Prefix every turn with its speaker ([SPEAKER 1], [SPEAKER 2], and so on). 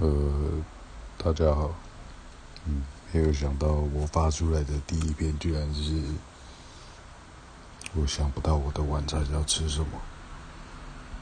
[SPEAKER 1] 呃大家好嗯没有想到我发出来的第一篇居然是我想不到我的晚餐要吃什么